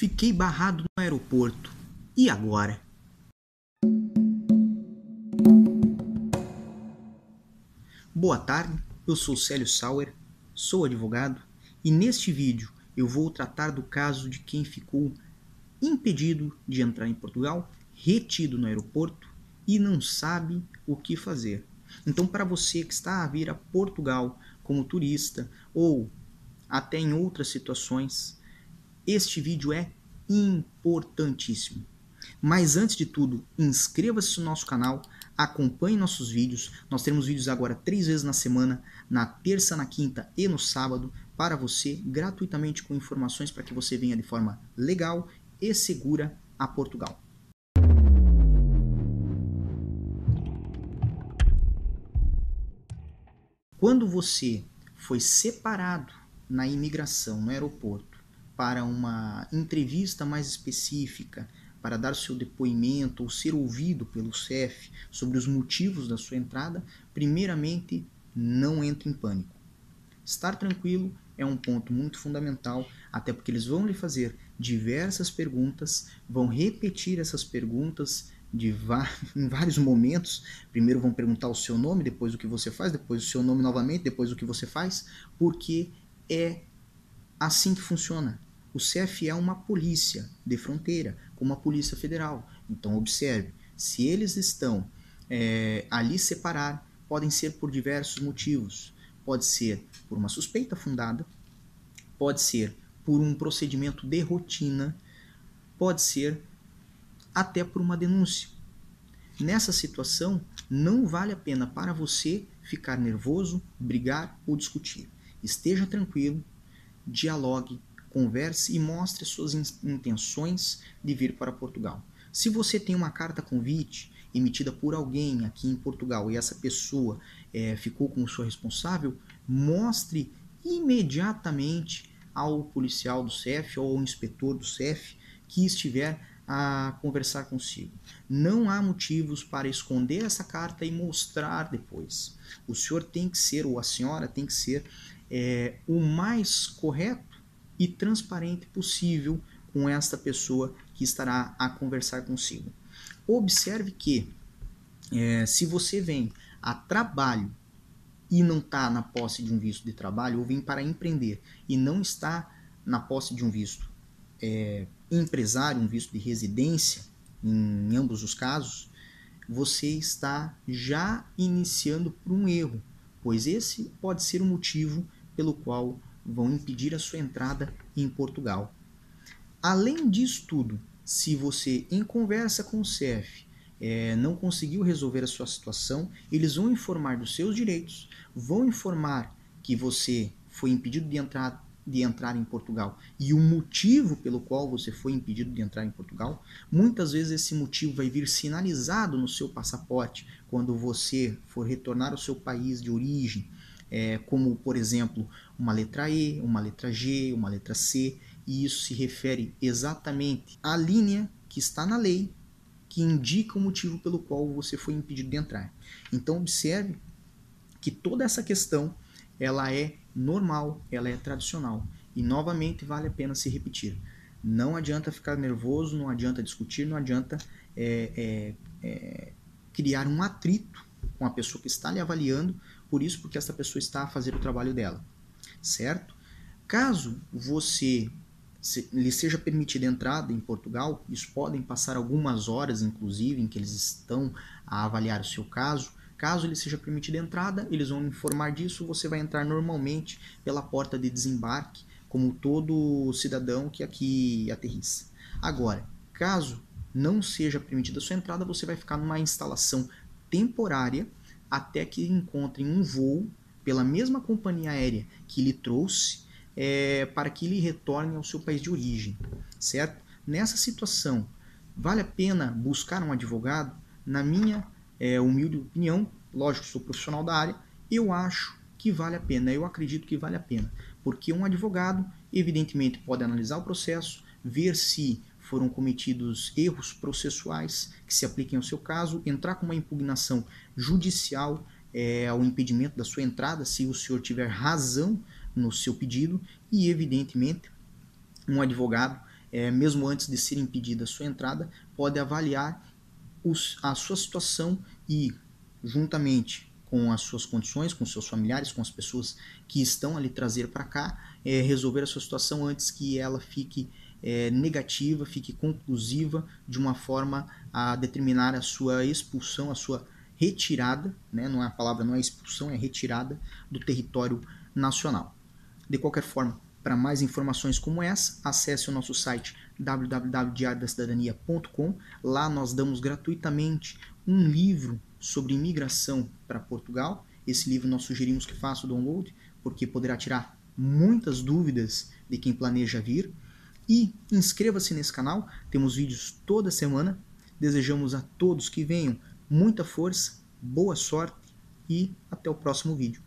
Fiquei barrado no aeroporto. E agora? Boa tarde, eu sou Célio Sauer, sou advogado e neste vídeo eu vou tratar do caso de quem ficou impedido de entrar em Portugal, retido no aeroporto e não sabe o que fazer. Então, para você que está a vir a Portugal como turista ou até em outras situações, este vídeo é importantíssimo. Mas antes de tudo, inscreva-se no nosso canal, acompanhe nossos vídeos. Nós temos vídeos agora três vezes na semana, na terça, na quinta e no sábado, para você, gratuitamente com informações para que você venha de forma legal e segura a Portugal. Quando você foi separado na imigração, no aeroporto, para uma entrevista mais específica, para dar seu depoimento ou ser ouvido pelo CEF sobre os motivos da sua entrada, primeiramente, não entre em pânico. Estar tranquilo é um ponto muito fundamental, até porque eles vão lhe fazer diversas perguntas, vão repetir essas perguntas em vários momentos. Primeiro vão perguntar o seu nome, depois o que você faz, depois o seu nome novamente, depois o que você faz, porque é assim que funciona. O CFE é uma polícia de fronteira, como a Polícia Federal. Então, observe: se eles estão é, ali separar, podem ser por diversos motivos. Pode ser por uma suspeita fundada, pode ser por um procedimento de rotina, pode ser até por uma denúncia. Nessa situação, não vale a pena para você ficar nervoso, brigar ou discutir. Esteja tranquilo, dialogue, converse e mostre suas intenções de vir para Portugal. Se você tem uma carta convite emitida por alguém aqui em Portugal e essa pessoa é, ficou como sua responsável, mostre imediatamente ao policial do CEF ou ao inspetor do CEF que estiver a conversar consigo. Não há motivos para esconder essa carta e mostrar depois. O senhor tem que ser, ou a senhora tem que ser, é, o mais correto e transparente possível com esta pessoa que estará a conversar consigo. Observe que é, se você vem a trabalho e não está na posse de um visto de trabalho, ou vem para empreender e não está na posse de um visto é, empresário, um visto de residência, em ambos os casos, você está já iniciando por um erro, pois esse pode ser o motivo pelo qual vão impedir a sua entrada em Portugal. Além disso tudo, se você em conversa com o CEF é, não conseguiu resolver a sua situação, eles vão informar dos seus direitos, vão informar que você foi impedido de entrar de entrar em Portugal e o motivo pelo qual você foi impedido de entrar em Portugal, muitas vezes esse motivo vai vir sinalizado no seu passaporte quando você for retornar ao seu país de origem, é, como por exemplo uma letra E, uma letra G, uma letra C, e isso se refere exatamente à linha que está na lei que indica o motivo pelo qual você foi impedido de entrar. Então observe que toda essa questão ela é normal, ela é tradicional e novamente vale a pena se repetir. Não adianta ficar nervoso, não adianta discutir, não adianta é, é, é, criar um atrito com a pessoa que está lhe avaliando, por isso porque essa pessoa está a fazer o trabalho dela, certo? Caso você se, lhe seja permitida entrada em Portugal, isso podem passar algumas horas, inclusive, em que eles estão a avaliar o seu caso. Caso lhe seja permitida entrada, eles vão informar disso. Você vai entrar normalmente pela porta de desembarque, como todo cidadão que aqui aterrissa. Agora, caso não seja permitida a sua entrada, você vai ficar numa instalação temporária até que encontrem um voo pela mesma companhia aérea que lhe trouxe é, para que ele retorne ao seu país de origem, certo? Nessa situação, vale a pena buscar um advogado? Na minha é, humilde opinião, lógico, sou profissional da área, eu acho que vale a pena, eu acredito que vale a pena, porque um advogado, evidentemente, pode analisar o processo, ver se foram cometidos erros processuais que se apliquem ao seu caso, entrar com uma impugnação judicial é, ao impedimento da sua entrada, se o senhor tiver razão no seu pedido, e evidentemente um advogado é, mesmo antes de ser impedida a sua entrada, pode avaliar os, a sua situação e, juntamente com as suas condições, com seus familiares, com as pessoas que estão ali trazer para cá, é, resolver a sua situação antes que ela fique é, negativa, fique conclusiva, de uma forma a determinar a sua expulsão, a sua retirada, né? não é a palavra, não é expulsão, é retirada do território nacional. De qualquer forma, para mais informações como essa, acesse o nosso site www.diariodacidadania.com. Lá nós damos gratuitamente um livro sobre imigração para Portugal. Esse livro nós sugerimos que faça o download, porque poderá tirar muitas dúvidas de quem planeja vir. E inscreva-se nesse canal, temos vídeos toda semana. Desejamos a todos que venham muita força, boa sorte e até o próximo vídeo.